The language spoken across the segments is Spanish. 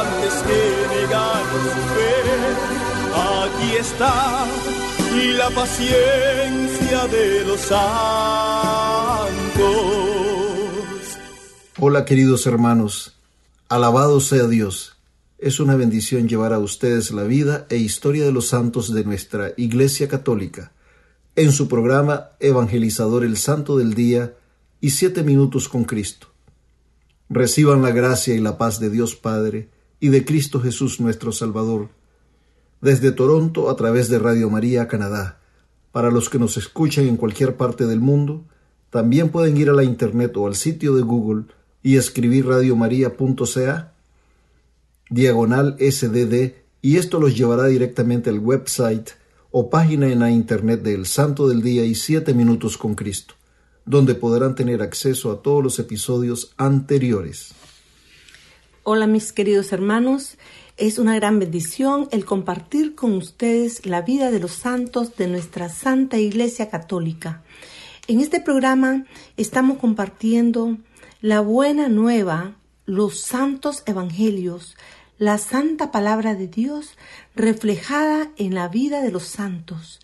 antes que negar su fe. Aquí está la paciencia de los santos. Hola queridos hermanos, alabado sea Dios. Es una bendición llevar a ustedes la vida e historia de los santos de nuestra Iglesia Católica en su programa Evangelizador el Santo del Día y Siete Minutos con Cristo. Reciban la gracia y la paz de Dios Padre y de Cristo Jesús nuestro Salvador, desde Toronto a través de Radio María Canadá. Para los que nos escuchan en cualquier parte del mundo, también pueden ir a la internet o al sitio de Google y escribir radiomaria.ca diagonal SDD y esto los llevará directamente al website o página en la internet del Santo del Día y Siete Minutos con Cristo, donde podrán tener acceso a todos los episodios anteriores. Hola mis queridos hermanos, es una gran bendición el compartir con ustedes la vida de los santos de nuestra Santa Iglesia Católica. En este programa estamos compartiendo la buena nueva, los santos evangelios, la santa palabra de Dios reflejada en la vida de los santos.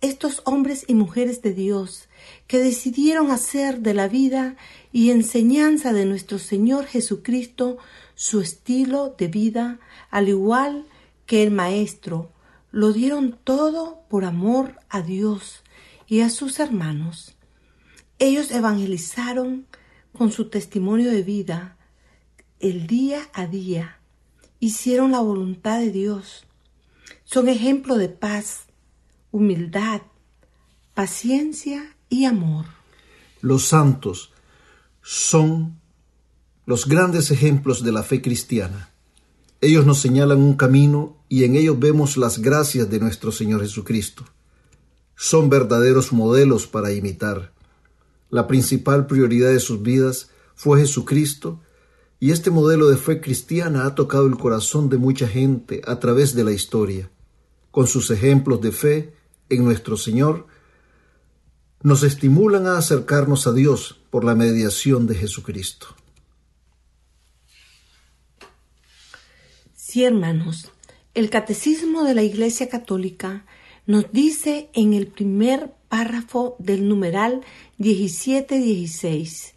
Estos hombres y mujeres de Dios que decidieron hacer de la vida y enseñanza de nuestro Señor Jesucristo su estilo de vida, al igual que el Maestro, lo dieron todo por amor a Dios y a sus hermanos. Ellos evangelizaron con su testimonio de vida el día a día, hicieron la voluntad de Dios. Son ejemplo de paz, humildad, paciencia amor. Los santos son los grandes ejemplos de la fe cristiana. Ellos nos señalan un camino y en ellos vemos las gracias de nuestro Señor Jesucristo. Son verdaderos modelos para imitar. La principal prioridad de sus vidas fue Jesucristo y este modelo de fe cristiana ha tocado el corazón de mucha gente a través de la historia. Con sus ejemplos de fe en nuestro Señor, nos estimulan a acercarnos a Dios por la mediación de Jesucristo. Sí, hermanos, el Catecismo de la Iglesia Católica nos dice en el primer párrafo del numeral 17-16,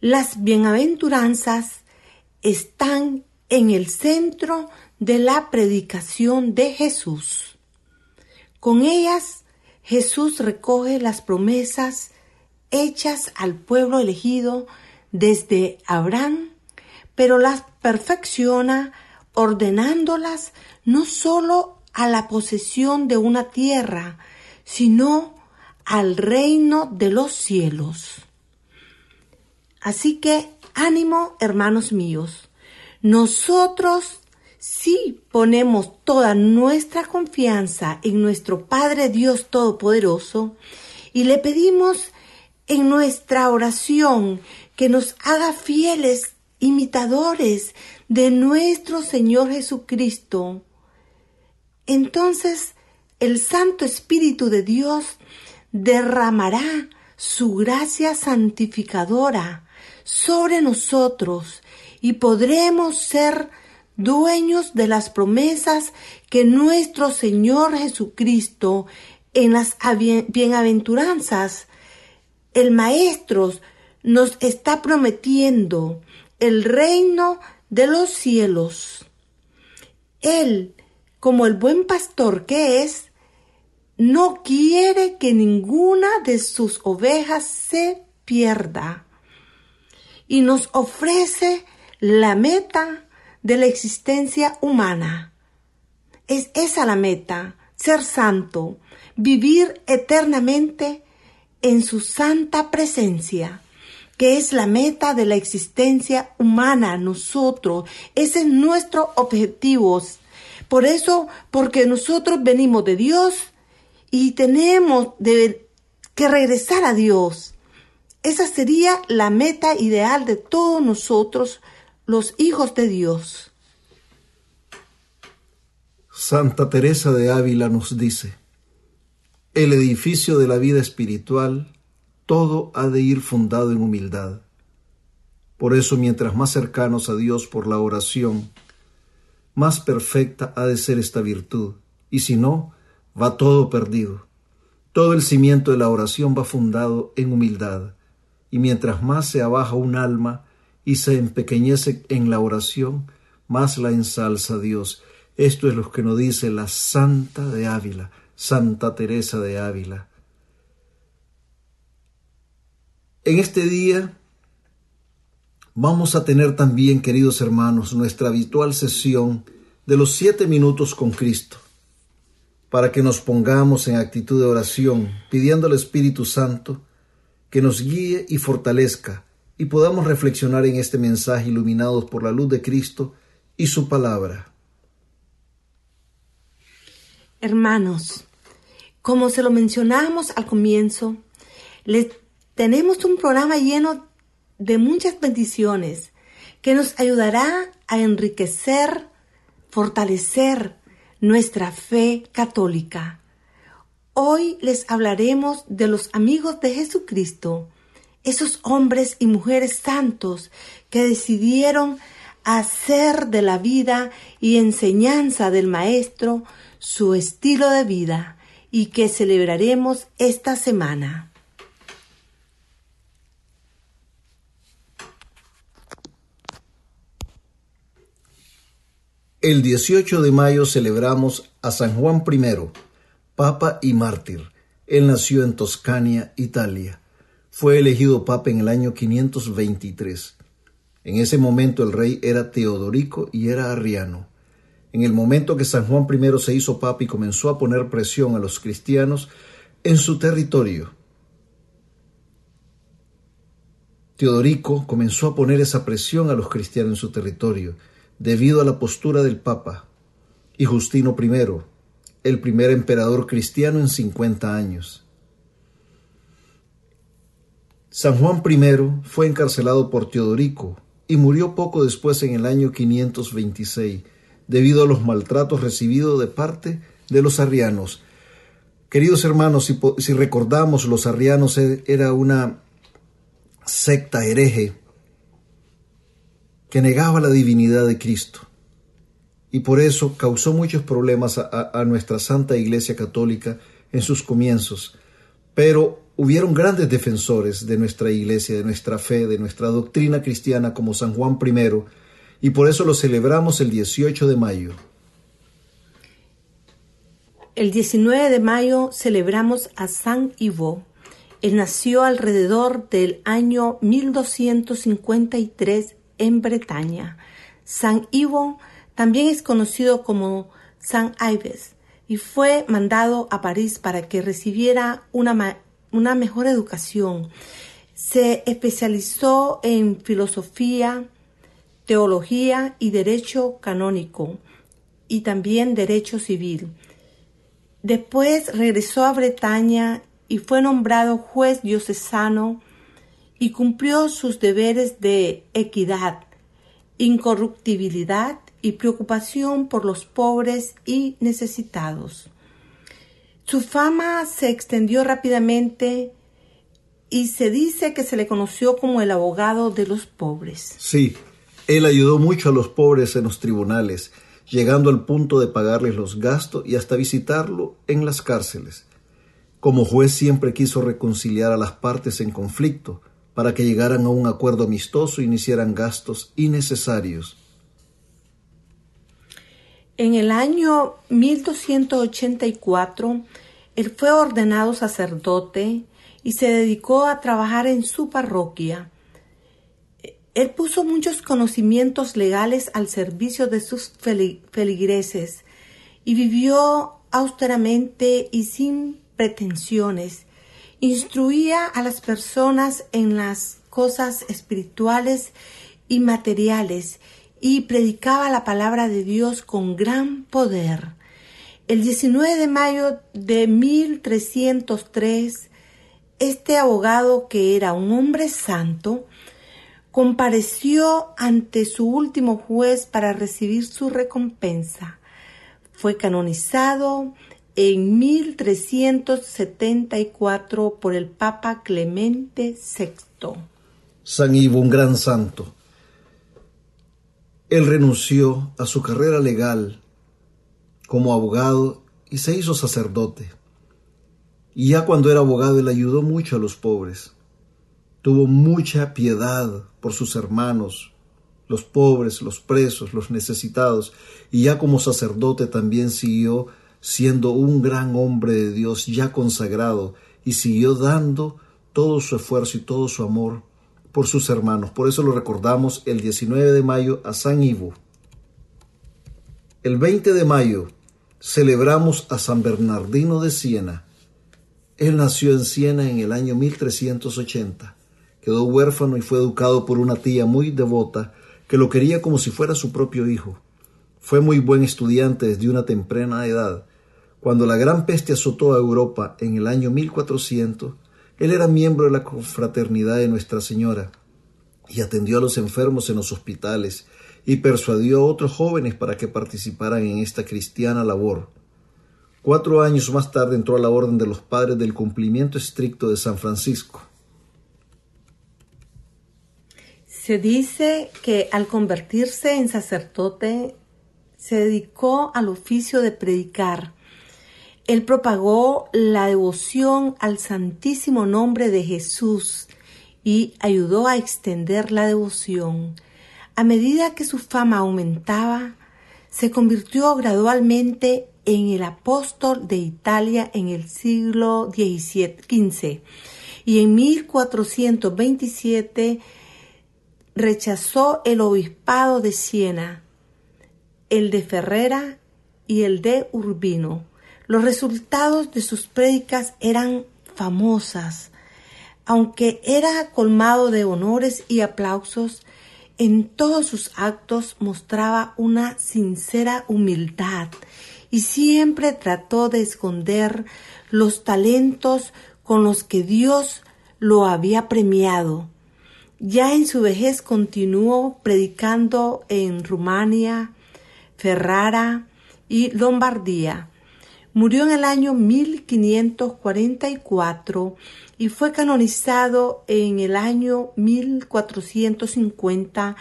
las bienaventuranzas están en el centro de la predicación de Jesús. Con ellas, Jesús recoge las promesas hechas al pueblo elegido desde Abraham, pero las perfecciona ordenándolas no sólo a la posesión de una tierra, sino al reino de los cielos. Así que ánimo, hermanos míos, nosotros sí ponemos toda nuestra confianza en nuestro Padre Dios Todopoderoso y le pedimos en nuestra oración que nos haga fieles imitadores de nuestro Señor Jesucristo. Entonces el Santo Espíritu de Dios derramará su gracia santificadora sobre nosotros y podremos ser dueños de las promesas que nuestro Señor Jesucristo en las bienaventuranzas, el Maestro nos está prometiendo el reino de los cielos. Él, como el buen pastor que es, no quiere que ninguna de sus ovejas se pierda y nos ofrece la meta de la existencia humana. Es esa la meta, ser santo, vivir eternamente en su santa presencia, que es la meta de la existencia humana, nosotros. Ese es nuestro objetivo. Por eso, porque nosotros venimos de Dios y tenemos que regresar a Dios. Esa sería la meta ideal de todos nosotros, los hijos de Dios. Santa Teresa de Ávila nos dice, el edificio de la vida espiritual, todo ha de ir fundado en humildad. Por eso, mientras más cercanos a Dios por la oración, más perfecta ha de ser esta virtud, y si no, va todo perdido. Todo el cimiento de la oración va fundado en humildad y mientras más se abaja un alma y se empequeñece en la oración, más la ensalza Dios. Esto es lo que nos dice la Santa de Ávila, Santa Teresa de Ávila. En este día vamos a tener también, queridos hermanos, nuestra habitual sesión de los siete minutos con Cristo, para que nos pongamos en actitud de oración, pidiendo al Espíritu Santo que nos guíe y fortalezca y podamos reflexionar en este mensaje iluminados por la luz de Cristo y su palabra. Hermanos, como se lo mencionamos al comienzo, les tenemos un programa lleno de muchas bendiciones que nos ayudará a enriquecer, fortalecer nuestra fe católica. Hoy les hablaremos de los amigos de Jesucristo, esos hombres y mujeres santos que decidieron hacer de la vida y enseñanza del Maestro su estilo de vida y que celebraremos esta semana. El 18 de mayo celebramos a San Juan I papa y mártir. Él nació en Toscania, Italia. Fue elegido papa en el año 523. En ese momento el rey era Teodorico y era arriano. En el momento que San Juan I se hizo papa y comenzó a poner presión a los cristianos en su territorio, Teodorico comenzó a poner esa presión a los cristianos en su territorio debido a la postura del Papa. Y Justino I, el primer emperador cristiano en 50 años. San Juan I fue encarcelado por Teodorico y murió poco después en el año 526 debido a los maltratos recibidos de parte de los arrianos. Queridos hermanos, si, recordamos, los arrianos e, era una secta hereje que negaba la divinidad de Cristo y por eso causó muchos problemas a, nuestra Santa Iglesia Católica en sus comienzos. Pero hubieron grandes defensores de nuestra Iglesia, de nuestra fe, de nuestra doctrina cristiana como San Juan I, y por eso lo celebramos el 18 de mayo. El 19 de mayo celebramos a San Ivo. Él nació alrededor del año 1253 en Bretaña. San Ivo también es conocido como San Ives y fue mandado a París para que recibiera una, una mejor educación. Se especializó en filosofía, teología y derecho canónico y también derecho civil. Después regresó a Bretaña y fue nombrado juez diocesano y cumplió sus deberes de equidad, incorruptibilidad y preocupación por los pobres y necesitados. Su fama se extendió rápidamente y se dice que se le conoció como el abogado de los pobres. Sí, él ayudó mucho a los pobres en los tribunales, llegando al punto de pagarles los gastos y hasta visitarlo en las cárceles. Como juez siempre quiso reconciliar a las partes en conflicto para que llegaran a un acuerdo amistoso y no hicieran gastos innecesarios. En el año 1284, él fue ordenado sacerdote y se dedicó a trabajar en su parroquia. Él puso muchos conocimientos legales al servicio de sus feligreses y vivió austeramente y sin pretensiones. Instruía a las personas en las cosas espirituales y materiales y predicaba la palabra de Dios con gran poder. El 19 de mayo de 1303, este abogado, que era un hombre santo, compareció ante su último juez para recibir su recompensa. Fue canonizado en 1374 por el Papa Clemente VI. San Ivo, un gran santo. Él renunció a su carrera legal como abogado y se hizo sacerdote. Y ya cuando era abogado él ayudó mucho a los pobres. Tuvo mucha piedad por sus hermanos, los pobres, los presos, los necesitados, y ya como sacerdote también siguió siendo un gran hombre de Dios ya consagrado y siguió dando todo su esfuerzo y todo su amor por sus hermanos. Por eso lo recordamos el 19 de mayo a San Ivo. El 20 de mayo celebramos a San Bernardino de Siena. Él nació en Siena en el año 1380. Quedó huérfano y fue educado por una tía muy devota que lo quería como si fuera su propio hijo. Fue muy buen estudiante desde una temprana edad. Cuando la gran peste azotó a Europa en el año 1400, él era miembro de la confraternidad de Nuestra Señora y atendió a los enfermos en los hospitales y persuadió a otros jóvenes para que participaran en esta cristiana labor. Cuatro años más tarde entró a la Orden de los Padres del Cumplimiento Estricto de San Francisco. Se dice que al convertirse en sacerdote se dedicó al oficio de predicar él propagó la devoción al santísimo nombre de Jesús y ayudó a extender la devoción. A medida que su fama aumentaba, se convirtió gradualmente en el apóstol de Italia en el siglo XV y en 1427 rechazó el obispado de Siena, el de Ferrera y el de Urbino. Los resultados de sus prédicas eran famosas. Aunque era colmado de honores y aplausos, en todos sus actos mostraba una sincera humildad y siempre trató de esconder los talentos con los que Dios lo había premiado. Ya en su vejez continuó predicando en Rumania, Ferrara y Lombardía Murió en el año 1544 y fue canonizado en el año 1450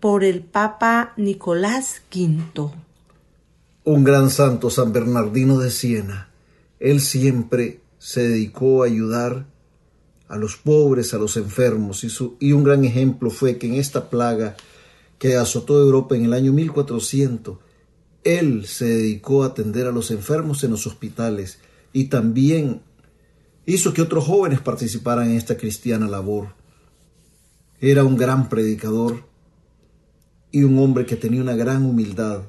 por el Papa Nicolás V. Un gran santo, San Bernardino de Siena. Él siempre se dedicó a ayudar a los pobres, a los enfermos, y, y un gran ejemplo fue que en esta plaga que azotó Europa en el año 1400, él se dedicó a atender a los enfermos en los hospitales y también hizo que otros jóvenes participaran en esta cristiana labor. Era un gran predicador y un hombre que tenía una gran humildad.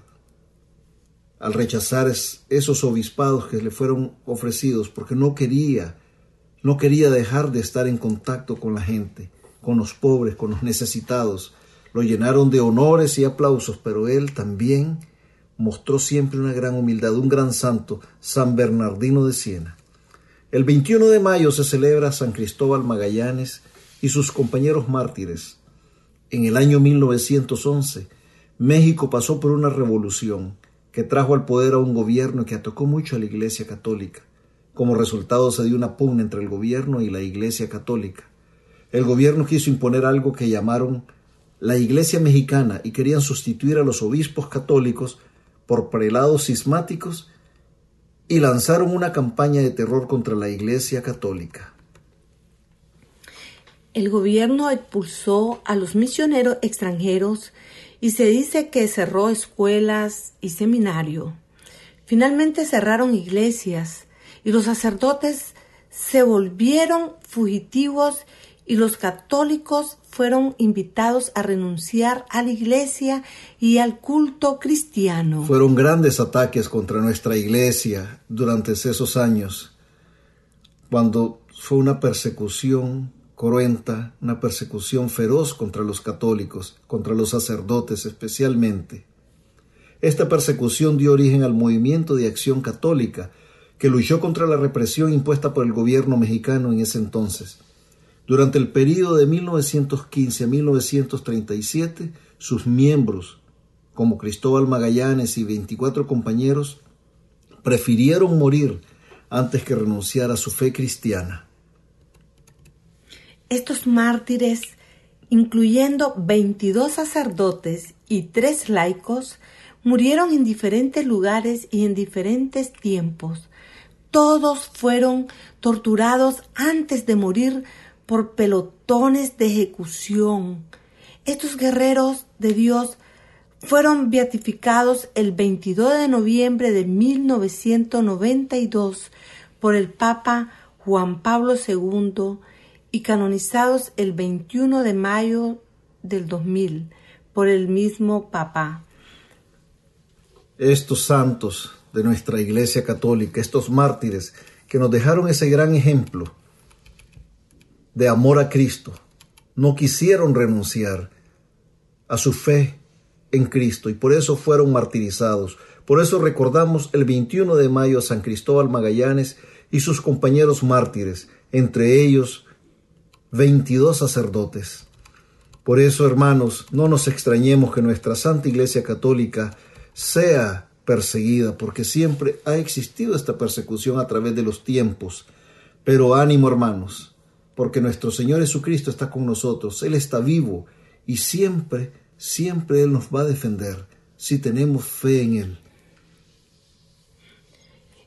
Al rechazar esos obispados que le fueron ofrecidos, porque no quería, no quería dejar de estar en contacto con la gente, con los pobres, con los necesitados. Lo llenaron de honores y aplausos, pero él también mostró siempre una gran humildad, un gran santo, San Bernardino de Siena. El 21 de mayo se celebra San Cristóbal Magallanes y sus compañeros mártires. En el año 1911, México pasó por una revolución que trajo al poder a un gobierno que atacó mucho a la Iglesia Católica. Como resultado se dio una pugna entre el gobierno y la Iglesia Católica. El gobierno quiso imponer algo que llamaron la Iglesia Mexicana y querían sustituir a los obispos católicos por prelados cismáticos y lanzaron una campaña de terror contra la Iglesia Católica. El gobierno expulsó a los misioneros extranjeros y se dice que cerró escuelas y seminario. Finalmente cerraron iglesias y los sacerdotes se volvieron fugitivos y los católicos fueron invitados a renunciar a la iglesia y al culto cristiano. Fueron grandes ataques contra nuestra iglesia durante esos años, cuando fue una persecución cruenta, una persecución feroz contra los católicos, contra los sacerdotes especialmente. Esta persecución dio origen al movimiento de acción católica, que luchó contra la represión impuesta por el gobierno mexicano en ese entonces. Durante el período de 1915 a 1937, sus miembros, como Cristóbal Magallanes y 24 compañeros, prefirieron morir antes que renunciar a su fe cristiana. Estos mártires, incluyendo 22 sacerdotes y tres laicos, murieron en diferentes lugares y en diferentes tiempos. Todos fueron torturados antes de morir por pelotones de ejecución. Estos guerreros de Dios fueron beatificados el 22 de noviembre de 1992 por el Papa Juan Pablo II y canonizados el 21 de mayo del 2000 por el mismo Papa. Estos santos de nuestra Iglesia Católica, estos mártires que nos dejaron ese gran ejemplo de amor a Cristo, no quisieron renunciar a su fe en Cristo y por eso fueron martirizados. Por eso recordamos el 21 de mayo a San Cristóbal Magallanes y sus compañeros mártires, entre ellos 22 sacerdotes. Por eso, hermanos, no nos extrañemos que nuestra Santa Iglesia Católica sea perseguida, porque siempre ha existido esta persecución a través de los tiempos. Pero ánimo, hermanos, porque nuestro Señor Jesucristo está con nosotros, Él está vivo y siempre, siempre Él nos va a defender si tenemos fe en Él.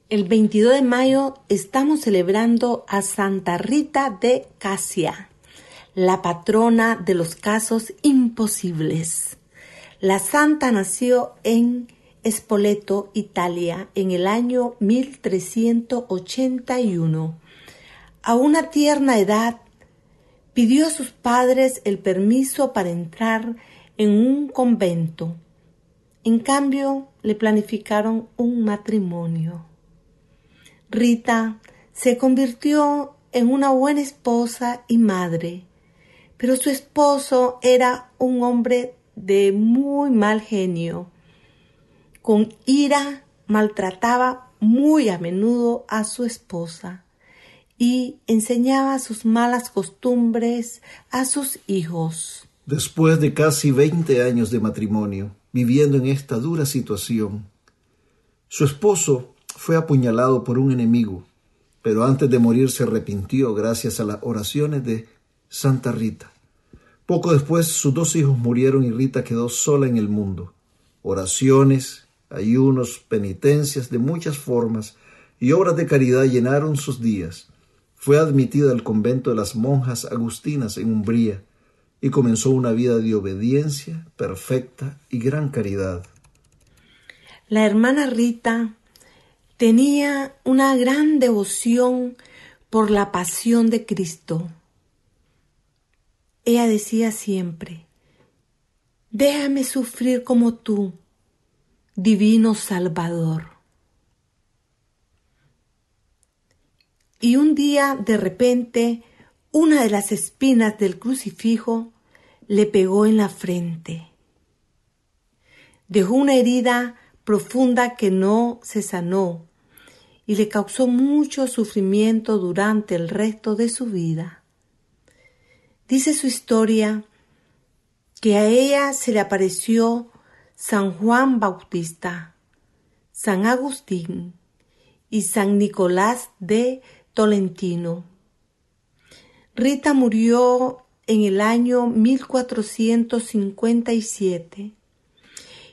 El 22 de mayo estamos celebrando a Santa Rita de Casia, la patrona de los casos imposibles. La santa nació en Spoleto, Italia, en el año 1381 a una tierna edad, pidió a sus padres el permiso para entrar en un convento. En cambio, le planificaron un matrimonio. Rita se convirtió en una buena esposa y madre, pero su esposo era un hombre de muy mal genio. Con ira maltrataba muy a menudo a su esposa y enseñaba sus malas costumbres a sus hijos. Después de casi veinte años de matrimonio, viviendo en esta dura situación, su esposo fue apuñalado por un enemigo, pero antes de morir se arrepintió gracias a las oraciones de Santa Rita. Poco después sus dos hijos murieron y Rita quedó sola en el mundo. Oraciones, ayunos, penitencias de muchas formas y obras de caridad llenaron sus días. Fue admitida al convento de las monjas agustinas en Umbría y comenzó una vida de obediencia perfecta y gran caridad. La hermana Rita tenía una gran devoción por la pasión de Cristo. Ella decía siempre, déjame sufrir como tú, divino Salvador. Y un día de repente una de las espinas del crucifijo le pegó en la frente. Dejó una herida profunda que no se sanó y le causó mucho sufrimiento durante el resto de su vida. Dice su historia que a ella se le apareció San Juan Bautista, San Agustín y San Nicolás de Tolentino. Rita murió en el año 1457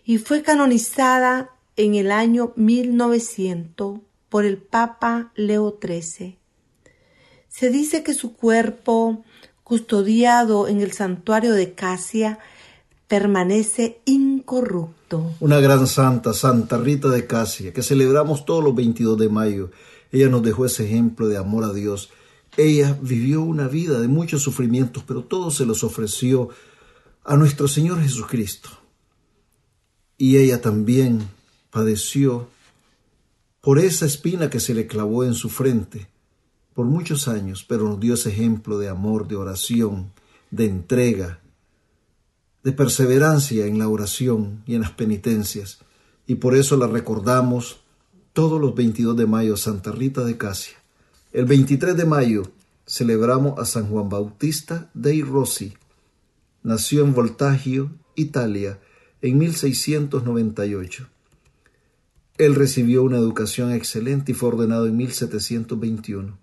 y fue canonizada en el año 1900 por el Papa Leo XIII. Se dice que su cuerpo, custodiado en el santuario de Casia, permanece incorrupto. Una gran santa, Santa Rita de Casia, que celebramos todos los 22 de mayo. Ella nos dejó ese ejemplo de amor a Dios. Ella vivió una vida de muchos sufrimientos, pero todo se los ofreció a nuestro Señor Jesucristo. Y ella también padeció por esa espina que se le clavó en su frente por muchos años, pero nos dio ese ejemplo de amor, de oración, de entrega, de perseverancia en la oración y en las penitencias. Y por eso la recordamos todos los 22 de mayo, Santa Rita de Casia. El 23 de mayo celebramos a San Juan Bautista dei Rossi. Nació en Voltaggio, Italia, en 1698. Él recibió una educación excelente y fue ordenado en 1721.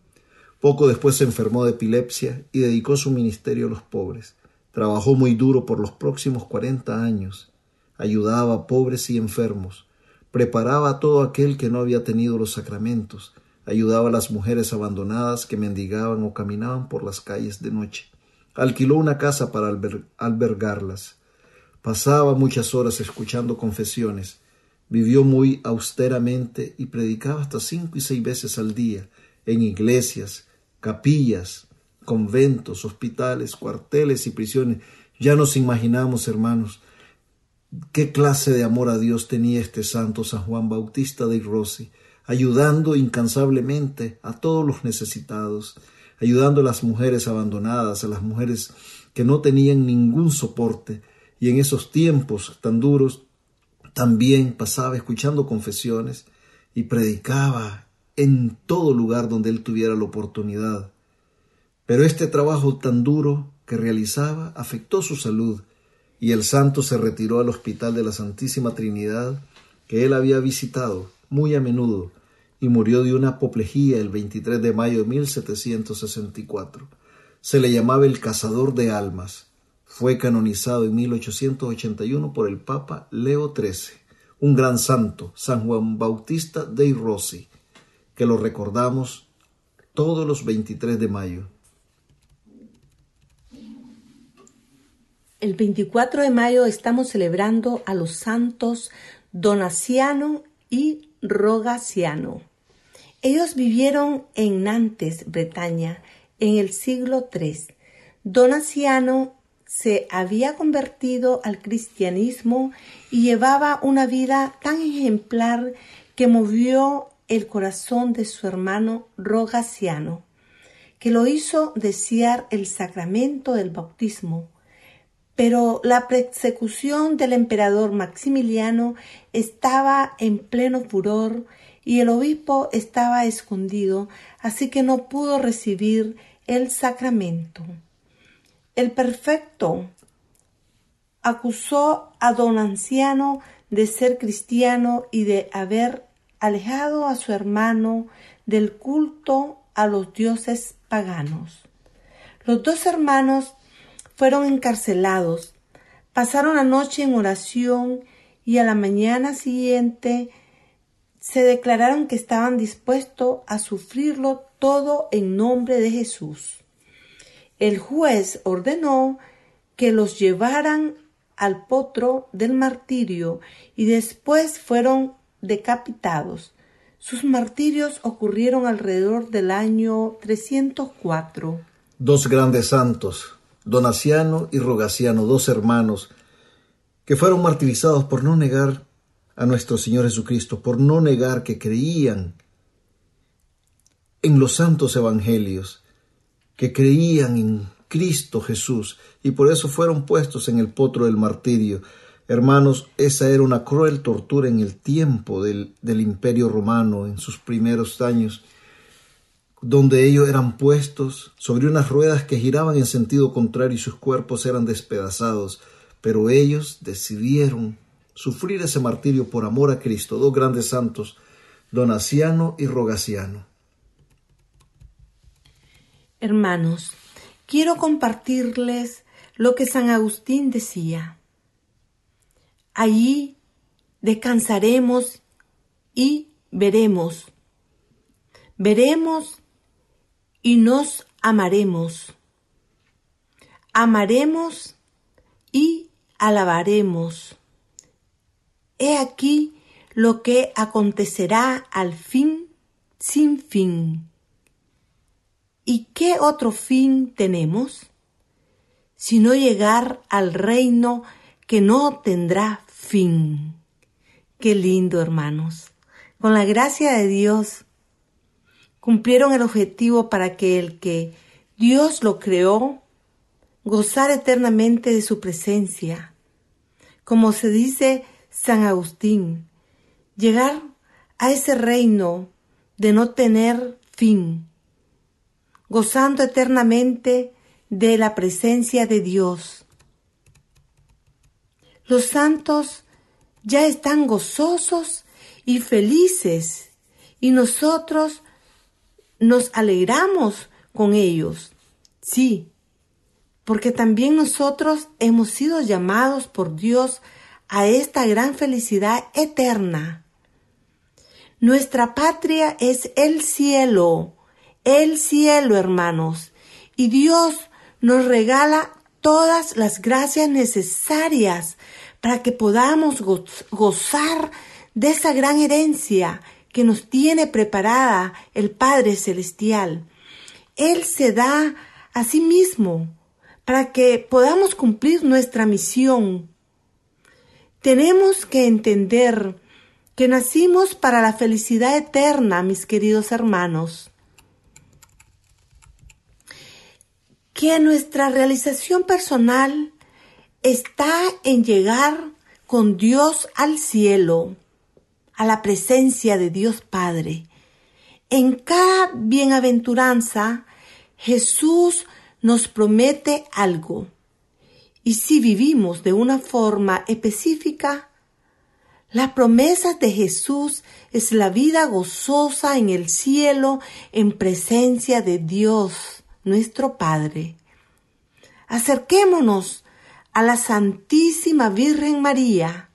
Poco después se enfermó de epilepsia y dedicó su ministerio a los pobres. Trabajó muy duro por los próximos cuarenta años. Ayudaba a pobres y enfermos. Preparaba a todo aquel que no había tenido los sacramentos. Ayudaba a las mujeres abandonadas que mendigaban o caminaban por las calles de noche. Alquiló una casa para albergarlas. Pasaba muchas horas escuchando confesiones. Vivió muy austeramente y predicaba hasta cinco y seis veces al día en iglesias, capillas, conventos, hospitales, cuarteles y prisiones. Ya nos imaginamos, hermanos, qué clase de amor a Dios tenía este santo San Juan Bautista de Rossi, ayudando incansablemente a todos los necesitados, ayudando a las mujeres abandonadas, a las mujeres que no tenían ningún soporte, y en esos tiempos tan duros también pasaba escuchando confesiones y predicaba en todo lugar donde él tuviera la oportunidad. Pero este trabajo tan duro que realizaba afectó su salud y el santo se retiró al hospital de la Santísima Trinidad que él había visitado muy a menudo y murió de una apoplejía el 23 de mayo de 1764. Se le llamaba el cazador de almas. Fue canonizado en 1881 por el Papa Leo XIII, un gran santo, San Juan Bautista dei Rossi, que lo recordamos todos los 23 de mayo. El 24 de mayo estamos celebrando a los santos Donaciano y Rogaciano. Ellos vivieron en Nantes, Bretaña, en el siglo III. Donaciano se había convertido al cristianismo y llevaba una vida tan ejemplar que movió el corazón de su hermano Rogaciano, que lo hizo desear el sacramento del bautismo. Pero la persecución del emperador Maximiliano estaba en pleno furor y el obispo estaba escondido, así que no pudo recibir el sacramento. El perfecto acusó a don anciano de ser cristiano y de haber alejado a su hermano del culto a los dioses paganos. Los dos hermanos fueron encarcelados, pasaron la noche en oración y a la mañana siguiente se declararon que estaban dispuestos a sufrirlo todo en nombre de Jesús. El juez ordenó que los llevaran al potro del martirio y después fueron decapitados. Sus martirios ocurrieron alrededor del año 304. Dos grandes santos, Donaciano y Rogaciano, dos hermanos, que fueron martirizados por no negar a nuestro Señor Jesucristo, por no negar que creían en los santos evangelios, que creían en Cristo Jesús, y por eso fueron puestos en el potro del martirio. Hermanos, esa era una cruel tortura en el tiempo del, del imperio romano, en sus primeros años, donde ellos eran puestos sobre unas ruedas que giraban en sentido contrario y sus cuerpos eran despedazados, pero ellos decidieron sufrir ese martirio por amor a Cristo, dos grandes santos, Donaciano y Rogaciano. Hermanos, quiero compartirles lo que San Agustín decía. Allí descansaremos y veremos. Veremos y nos amaremos. Amaremos y alabaremos. He aquí lo que acontecerá al fin sin fin. ¿Y qué otro fin tenemos? Sino llegar al reino que no tendrá fin. Qué lindo, hermanos. Con la gracia de Dios, cumplieron el objetivo para que el que Dios lo creó gozara eternamente de su presencia. Como se dice San Agustín, llegar a ese reino de no tener fin, gozando eternamente de la presencia de Dios. Los santos ya están gozosos y felices y nosotros nos alegramos con ellos. Sí, porque también nosotros hemos sido llamados por Dios a esta gran felicidad eterna. Nuestra patria es el cielo, el cielo, hermanos, y Dios nos regala todas las gracias necesarias para que podamos gozar de esa gran herencia que nos tiene preparada el Padre Celestial. Él se da a sí mismo para que podamos cumplir nuestra misión. Tenemos que entender que nacimos para la felicidad eterna, mis queridos hermanos. Que nuestra realización personal está en llegar con Dios al cielo, a la presencia de Dios Padre. En cada bienaventuranza, Jesús nos promete algo. Y si vivimos de una forma específica, la promesa de Jesús es la vida gozosa en el cielo en presencia de Dios, nuestro Padre. Acerquémonos a la Santísima Virgen María.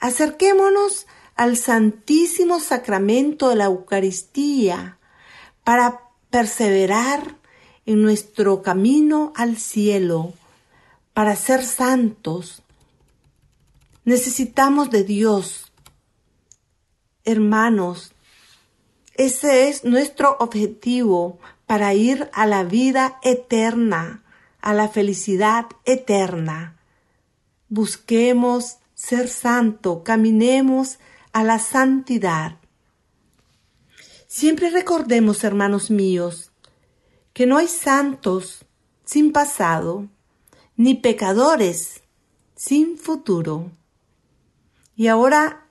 Acerquémonos al Santísimo Sacramento de la Eucaristía para perseverar en nuestro camino al cielo, para ser santos Necesitamos de Dios. Hermanos, ese es nuestro objetivo para ir a la vida eterna, a la felicidad eterna. Busquemos ser santo, caminemos a la santidad. Siempre recordemos, hermanos míos, que no hay santos sin pasado, ni pecadores sin futuro. Y ahora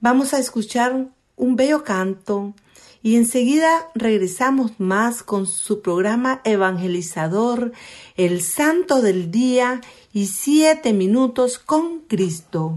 vamos a escuchar un bello canto y enseguida regresamos más con su programa evangelizador, El Santo del Día y Siete Minutos con Cristo.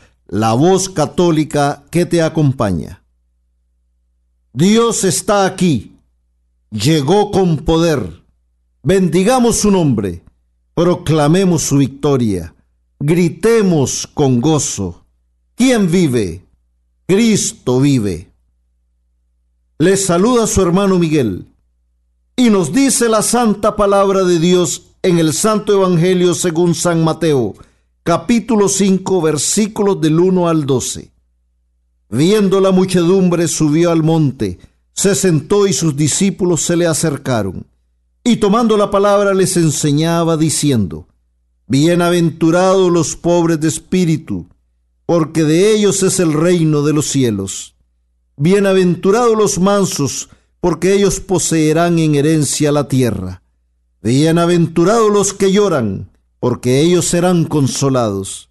la voz católica que te acompaña. Dios está aquí, llegó con poder. Bendigamos su nombre, proclamemos su victoria, gritemos con gozo. ¿Quién vive? Cristo vive. Les saluda su hermano Miguel y nos dice la santa palabra de Dios en el Santo Evangelio según San Mateo, capítulo 5, versículos del 1 al 12. Viendo la muchedumbre, subió al monte, se sentó y sus discípulos se le acercaron. Y tomando la palabra les enseñaba diciendo, Bienaventurados los pobres de espíritu, porque de ellos es el reino de los cielos. Bienaventurados los mansos, porque ellos poseerán en herencia la tierra. Bienaventurados los que lloran, porque ellos serán consolados.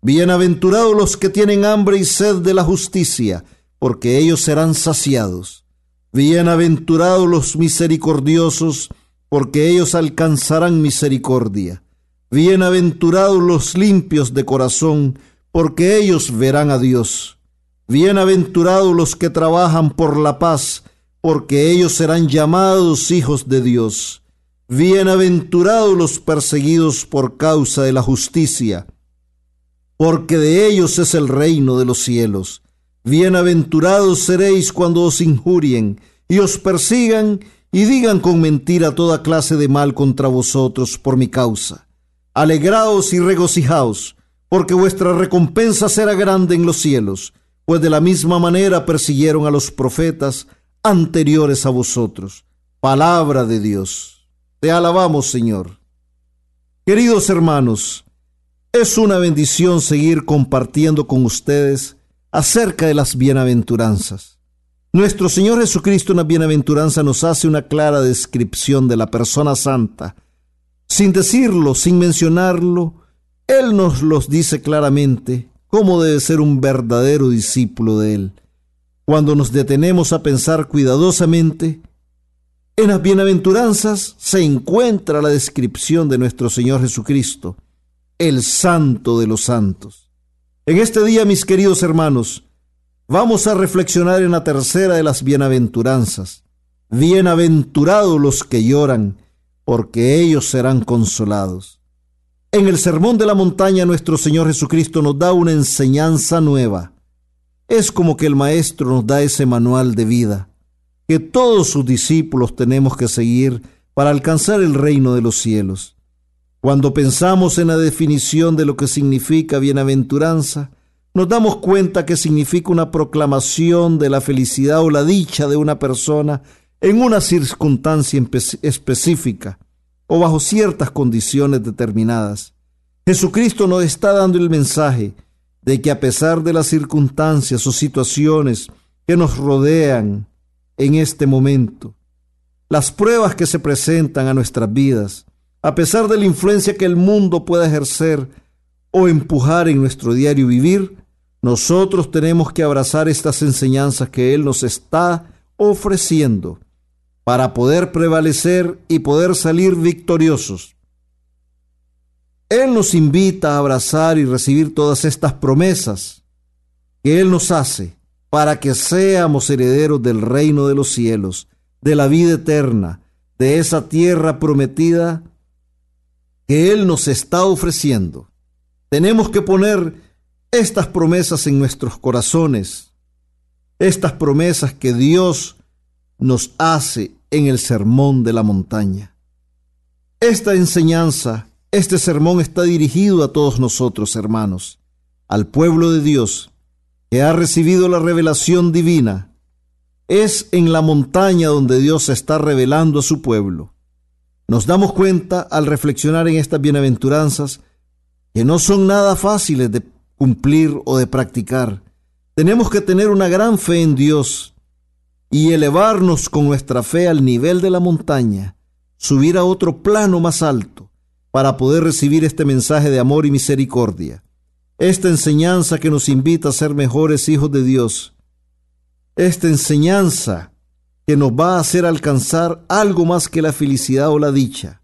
Bienaventurados los que tienen hambre y sed de la justicia, porque ellos serán saciados. Bienaventurados los misericordiosos, porque ellos alcanzarán misericordia. Bienaventurados los limpios de corazón, porque ellos verán a Dios. Bienaventurados los que trabajan por la paz, porque ellos serán llamados hijos de Dios. Bienaventurados los perseguidos por causa de la justicia, porque de ellos es el reino de los cielos. Bienaventurados seréis cuando os injurien y os persigan y digan con mentira toda clase de mal contra vosotros por mi causa. Alegraos y regocijaos, porque vuestra recompensa será grande en los cielos, pues de la misma manera persiguieron a los profetas anteriores a vosotros. Palabra de Dios. Te alabamos, Señor. Queridos hermanos, es una bendición seguir compartiendo con ustedes acerca de las bienaventuranzas. Nuestro Señor Jesucristo en la bienaventuranza nos hace una clara descripción de la persona santa. Sin decirlo, sin mencionarlo, Él nos los dice claramente cómo debe ser un verdadero discípulo de Él. Cuando nos detenemos a pensar cuidadosamente, en las bienaventuranzas se encuentra la descripción de nuestro Señor Jesucristo, el santo de los santos. En este día, mis queridos hermanos, vamos a reflexionar en la tercera de las bienaventuranzas. Bienaventurados los que lloran, porque ellos serán consolados. En el Sermón de la Montaña nuestro Señor Jesucristo nos da una enseñanza nueva. Es como que el Maestro nos da ese manual de vida que todos sus discípulos tenemos que seguir para alcanzar el reino de los cielos. Cuando pensamos en la definición de lo que significa bienaventuranza, nos damos cuenta que significa una proclamación de la felicidad o la dicha de una persona en una circunstancia específica o bajo ciertas condiciones determinadas. Jesucristo nos está dando el mensaje de que a pesar de las circunstancias o situaciones que nos rodean, en este momento. Las pruebas que se presentan a nuestras vidas, a pesar de la influencia que el mundo pueda ejercer o empujar en nuestro diario vivir, nosotros tenemos que abrazar estas enseñanzas que Él nos está ofreciendo para poder prevalecer y poder salir victoriosos. Él nos invita a abrazar y recibir todas estas promesas que Él nos hace para que seamos herederos del reino de los cielos, de la vida eterna, de esa tierra prometida que Él nos está ofreciendo. Tenemos que poner estas promesas en nuestros corazones, estas promesas que Dios nos hace en el sermón de la montaña. Esta enseñanza, este sermón está dirigido a todos nosotros, hermanos, al pueblo de Dios, que ha recibido la revelación divina, es en la montaña donde Dios está revelando a su pueblo. Nos damos cuenta al reflexionar en estas bienaventuranzas que no son nada fáciles de cumplir o de practicar, Tenemos que tener una gran fe en Dios y elevarnos con nuestra fe al nivel de la montaña, subir a otro plano más alto para poder recibir este mensaje de amor y misericordia. Esta enseñanza que nos invita a ser mejores hijos de Dios. Esta enseñanza que nos va a hacer alcanzar algo más que la felicidad o la dicha,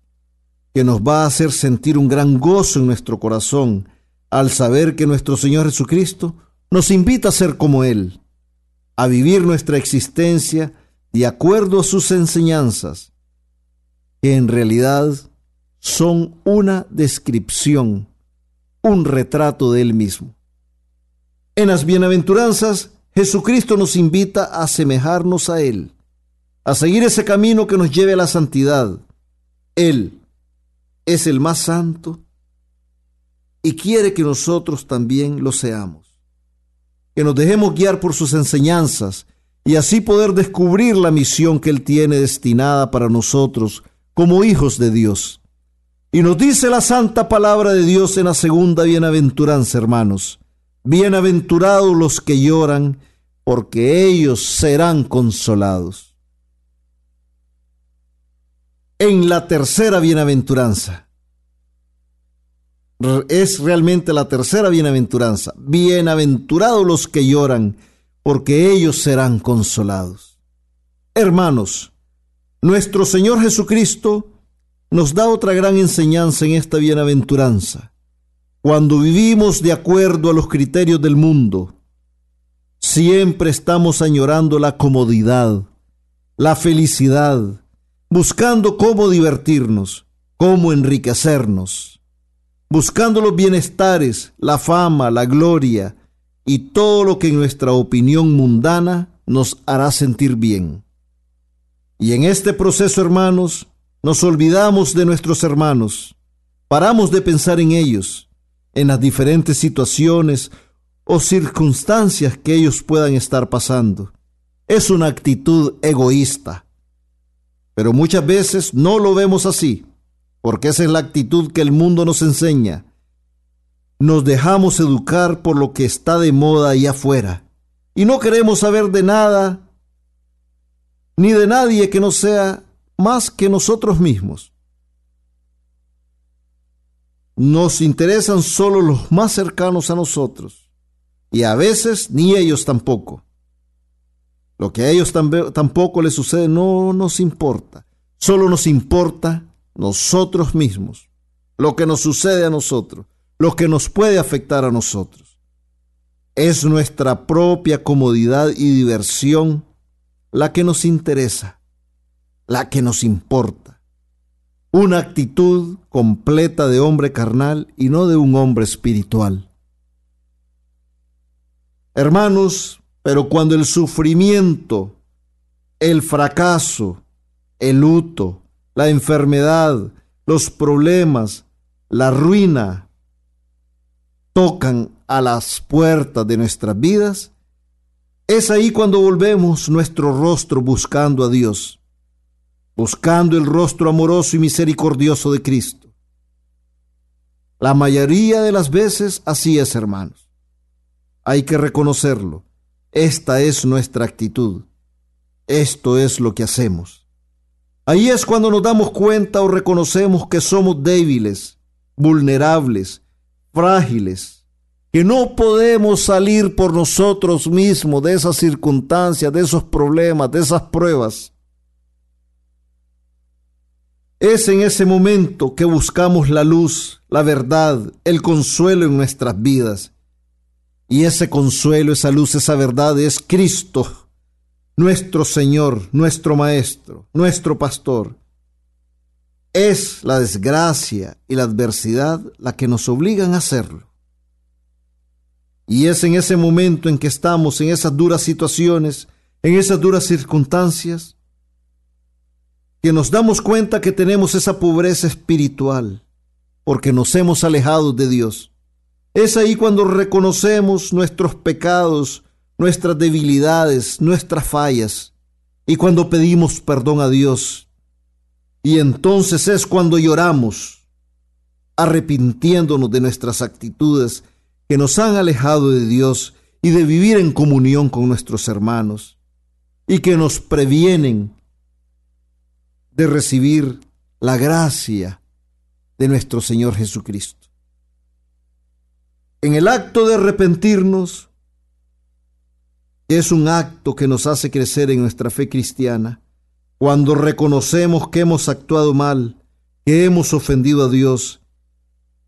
que nos va a hacer sentir un gran gozo en nuestro corazón al saber que nuestro Señor Jesucristo nos invita a ser como Él, a vivir nuestra existencia de acuerdo a sus enseñanzas, que en realidad son una descripción, un retrato de Él mismo. En las bienaventuranzas, Jesucristo nos invita a asemejarnos a Él, a seguir ese camino que nos lleve a la santidad. Él es el más santo y quiere que nosotros también lo seamos que nos dejemos guiar por sus enseñanzas y así poder descubrir la misión que Él tiene destinada para nosotros como hijos de Dios. Y nos dice la santa palabra de Dios en la segunda bienaventuranza, hermanos. Bienaventurados los que lloran, porque ellos serán consolados. En la tercera bienaventuranza, es realmente la tercera bienaventuranza. Bienaventurados los que lloran, porque ellos serán consolados. Hermanos, nuestro Señor Jesucristo nos da otra gran enseñanza en esta bienaventuranza. Cuando vivimos de acuerdo a los criterios del mundo, siempre estamos añorando la comodidad, la felicidad, buscando cómo divertirnos, cómo enriquecernos buscando los bienestares, la fama, la gloria y todo lo que en nuestra opinión mundana nos hará sentir bien. Y en este proceso, hermanos, nos olvidamos de nuestros hermanos, paramos de pensar en ellos, en las diferentes situaciones o circunstancias que ellos puedan estar pasando. Es una actitud egoísta, pero muchas veces no lo vemos así porque esa es la actitud que el mundo nos enseña. Nos dejamos educar por lo que está de moda allá afuera y no queremos saber de nada ni de nadie que no sea más que nosotros mismos. Nos interesan solo los más cercanos a nosotros y a veces ni ellos tampoco. Lo que a ellos tampoco les sucede no nos importa, solo nos importa nosotros mismos, lo que nos sucede a nosotros, lo que nos puede afectar a nosotros. Es nuestra propia comodidad y diversión la que nos interesa, la que nos importa. Una actitud completa de hombre carnal y no de un hombre espiritual. Hermanos, pero cuando el sufrimiento, el fracaso, el luto, la enfermedad, los problemas, la ruina tocan a las puertas de nuestras vidas, es ahí cuando volvemos nuestro rostro buscando a Dios, buscando el rostro amoroso y misericordioso de Cristo. La mayoría de las veces así es, hermanos. Hay que reconocerlo. Esta es nuestra actitud. Esto es lo que hacemos. Ahí es cuando nos damos cuenta o reconocemos que somos débiles, vulnerables, frágiles, que no podemos salir por nosotros mismos de esas circunstancias, de esos problemas, de esas pruebas. Es en ese momento que buscamos la luz, la verdad, el consuelo en nuestras vidas. Y ese consuelo, esa luz, esa verdad es Cristo nuestro Señor, nuestro Maestro, nuestro Pastor. Es la desgracia y la adversidad la que nos obligan a hacerlo. Y es en ese momento en que estamos en esas duras situaciones, en esas duras circunstancias, que nos damos cuenta que tenemos esa pobreza espiritual, porque nos hemos alejado de Dios. Es ahí cuando reconocemos nuestros pecados, nuestras debilidades, nuestras fallas, y cuando pedimos perdón a Dios. Y entonces es cuando lloramos, arrepintiéndonos de nuestras actitudes que nos han alejado de Dios y de vivir en comunión con nuestros hermanos y que nos previenen de recibir la gracia de nuestro Señor Jesucristo. En el acto de arrepentirnos, es un acto que nos hace crecer en nuestra fe cristiana, cuando reconocemos que hemos actuado mal, que hemos ofendido a Dios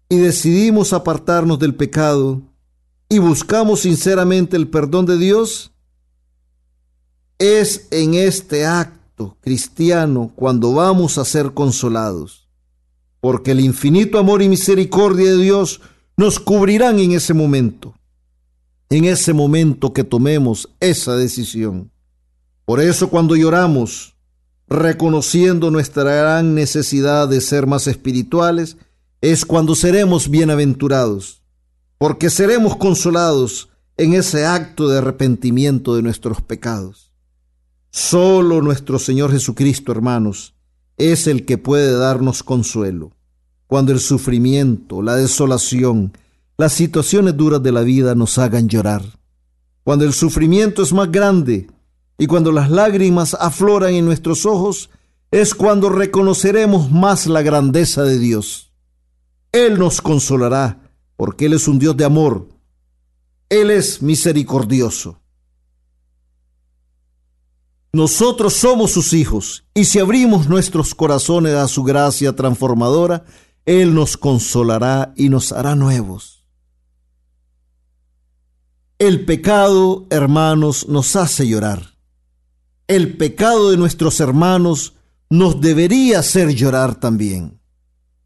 y decidimos apartarnos del pecado y buscamos sinceramente el perdón de Dios, es en este acto cristiano cuando vamos a ser consolados, porque el infinito amor y misericordia de Dios nos cubrirán en ese momento, en ese momento que tomemos esa decisión. Por eso cuando lloramos, reconociendo nuestra gran necesidad de ser más espirituales, es cuando seremos bienaventurados, porque seremos consolados en ese acto de arrepentimiento de nuestros pecados. Solo nuestro Señor Jesucristo, hermanos, es el que puede darnos consuelo cuando el sufrimiento, la desolación, las situaciones duras de la vida nos hagan llorar. Cuando el sufrimiento es más grande y cuando las lágrimas afloran en nuestros ojos, es cuando reconoceremos más la grandeza de Dios. Él nos consolará, porque Él es un Dios de amor. Él es misericordioso. Nosotros somos sus hijos, y si abrimos nuestros corazones a su gracia transformadora, Él nos consolará y nos hará nuevos. El pecado, hermanos, nos hace llorar el pecado de nuestros hermanos nos debería hacer llorar también,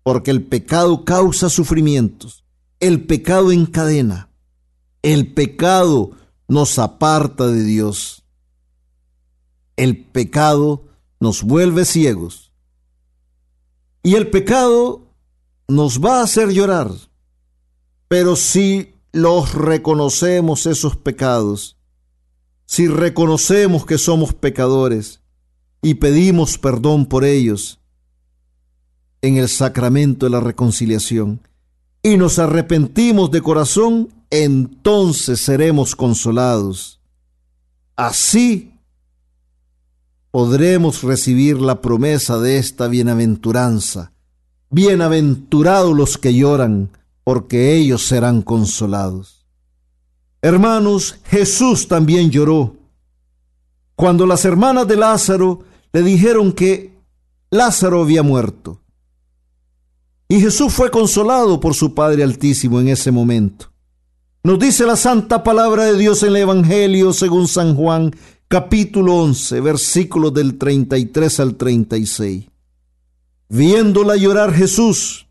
porque el pecado causa sufrimientos, el pecado encadena, el pecado nos aparta de Dios, el pecado nos vuelve ciegos y el pecado nos va a hacer llorar, pero si los reconocemos esos pecados, si reconocemos que somos pecadores y pedimos perdón por ellos en el sacramento de la reconciliación y nos arrepentimos de corazón, entonces seremos consolados. Así podremos recibir la promesa de esta bienaventuranza. Bienaventurados los que lloran, porque ellos serán consolados. Hermanos, Jesús también lloró. Cuando las hermanas de Lázaro le dijeron que Lázaro había muerto. Y Jesús fue consolado por su Padre Altísimo en ese momento. Nos dice la santa palabra de Dios en el Evangelio según San Juan, capítulo 11, versículos del 33 al 36. Viéndola llorar Jesús,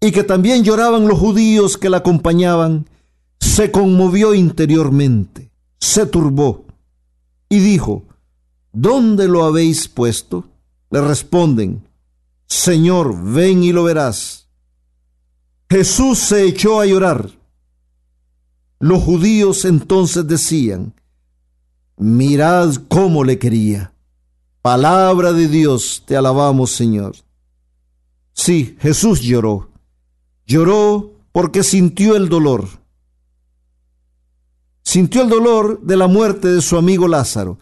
y que también lloraban los judíos que la acompañaban, se conmovió interiormente, se turbó y dijo, ¿Dónde lo habéis puesto? Le responden, Señor, ven y lo verás. Jesús se echó a llorar. Los judíos entonces decían, mirad cómo le quería. Palabra de Dios, te alabamos Señor. Sí, Jesús lloró. Lloró porque sintió el dolor Sintió el dolor de la muerte de su amigo Lázaro.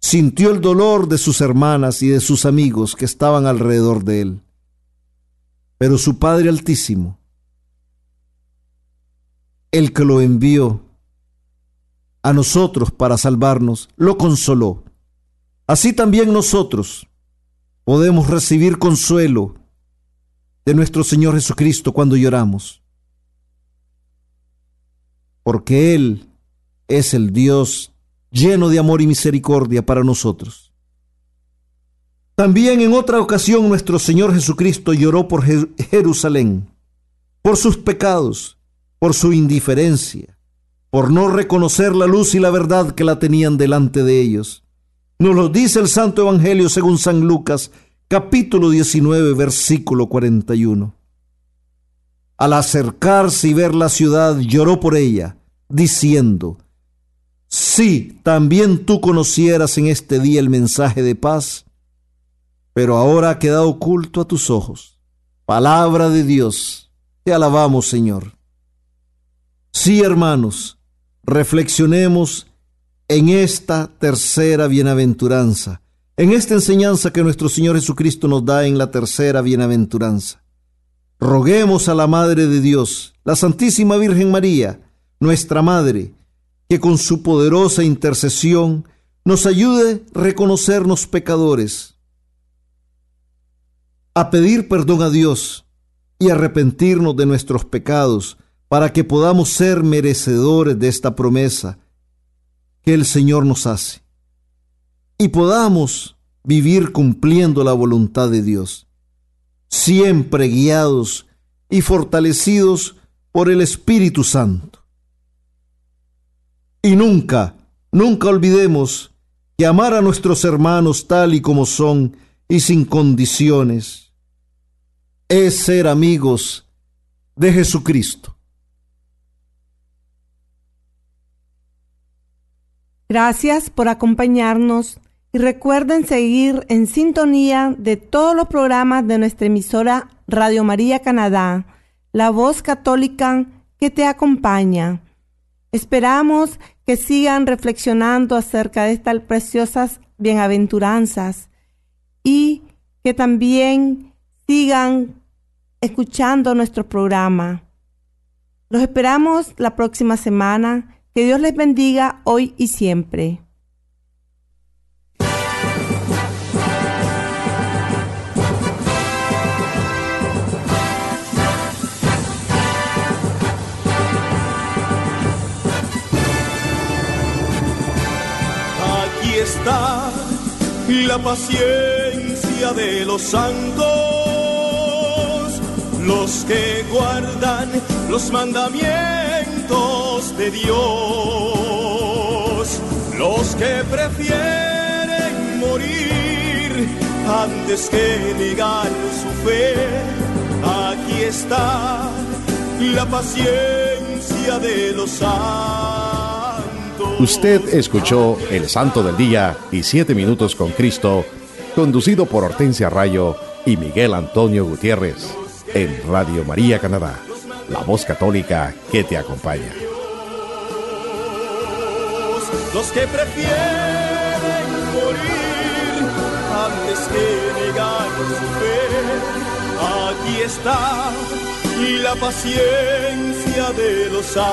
Sintió el dolor de sus hermanas y de sus amigos que estaban alrededor de él. Pero su Padre Altísimo, el que lo envió a nosotros para salvarnos, lo consoló. Así también nosotros podemos recibir consuelo de nuestro Señor Jesucristo cuando lloramos. Porque Él es el Dios lleno de amor y misericordia para nosotros. También en otra ocasión nuestro Señor Jesucristo lloró por Jerusalén, por sus pecados, por su indiferencia, por no reconocer la luz y la verdad que la tenían delante de ellos. Nos lo dice el Santo Evangelio según San Lucas, capítulo 19, versículo 41. Al acercarse y ver la ciudad, lloró por ella, diciendo, si también tú conocieras en este día el mensaje de paz, pero ahora ha quedado oculto a tus ojos. Palabra de Dios, te alabamos Señor. Sí, hermanos, reflexionemos en esta tercera bienaventuranza, en esta enseñanza que nuestro Señor Jesucristo nos da en la tercera bienaventuranza. Roguemos a la Madre de Dios, la Santísima Virgen María, nuestra Madre, que con su poderosa intercesión nos ayude a reconocernos pecadores, a pedir perdón a Dios y arrepentirnos de nuestros pecados para que podamos ser merecedores de esta promesa que el Señor nos hace y podamos vivir cumpliendo la voluntad de Dios, siempre guiados y fortalecidos por el Espíritu Santo. Y nunca, nunca olvidemos que amar a nuestros hermanos tal y como son y sin condiciones es ser amigos de Jesucristo. Gracias por acompañarnos y recuerden seguir en sintonía de todos los programas de nuestra emisora Radio María Canadá, la voz católica que te acompaña. Esperamos que sigan reflexionando acerca de estas preciosas bienaventuranzas y que también sigan escuchando nuestro programa. Los esperamos la próxima semana. Que Dios les bendiga hoy y siempre. está la paciencia de los santos, los que guardan los mandamientos de Dios, los que prefieren morir antes que negar su fe. Aquí está la paciencia de los santos. Usted escuchó El Santo del Día y Siete Minutos con Cristo, conducido por Hortensia Rayo y Miguel Antonio Gutiérrez, en Radio María Canadá, la voz católica que te acompaña. Los que prefieren morir antes que negar su fe, aquí está y la paciencia de los santos.